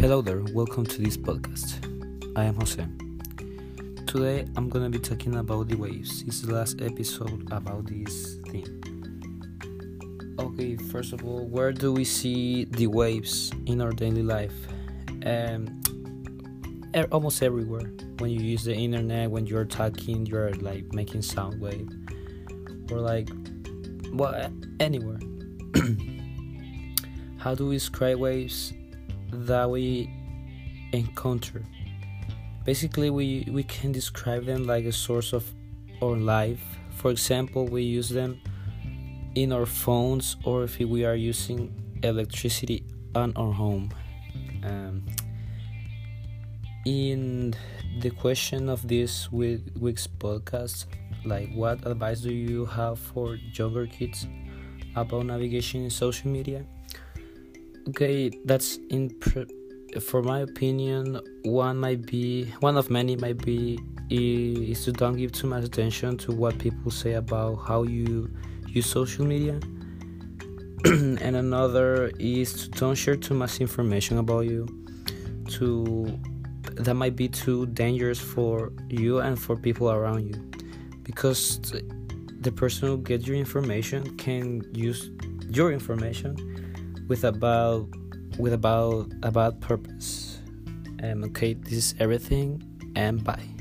Hello there, welcome to this podcast. I am Jose. Today I'm gonna be talking about the waves. It's the last episode about this thing. Okay, first of all, where do we see the waves in our daily life? Um, er- almost everywhere. When you use the internet, when you're talking, you're like making sound wave, or like, well, anywhere. How do we describe waves? That we encounter. Basically, we, we can describe them like a source of our life. For example, we use them in our phones or if we are using electricity on our home. Um, in the question of this week's podcast, like what advice do you have for younger kids about navigation in social media? Okay that's in for my opinion one might be one of many might be is to don't give too much attention to what people say about how you use social media. And another is to don't share too much information about you to that might be too dangerous for you and for people around you. Because the person who gets your information can use your information with about with about about purpose. Um, okay, this is everything, and bye.